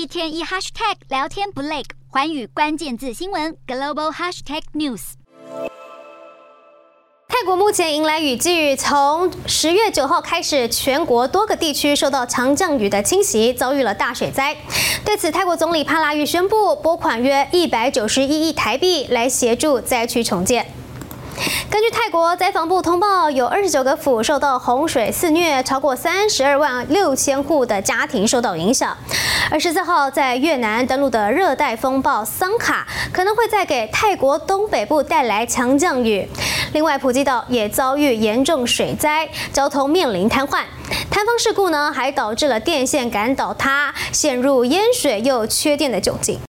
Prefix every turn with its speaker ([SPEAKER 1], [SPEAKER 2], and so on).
[SPEAKER 1] 一天一 hashtag 聊天不累，环宇关键字新闻 global hashtag news。
[SPEAKER 2] 泰国目前迎来雨季，从十月九号开始，全国多个地区受到强降雨的侵袭，遭遇了大水灾。对此，泰国总理帕拉育宣布拨款约一百九十一亿台币来协助灾区重建。根据泰国灾防部通报，有二十九个府受到洪水肆虐，超过三十二万六千户的家庭受到影响。而十四号在越南登陆的热带风暴桑卡，可能会再给泰国东北部带来强降雨。另外，普吉岛也遭遇严重水灾，交通面临瘫痪。塌方事故呢，还导致了电线杆倒塌，陷入淹水又缺电的窘境。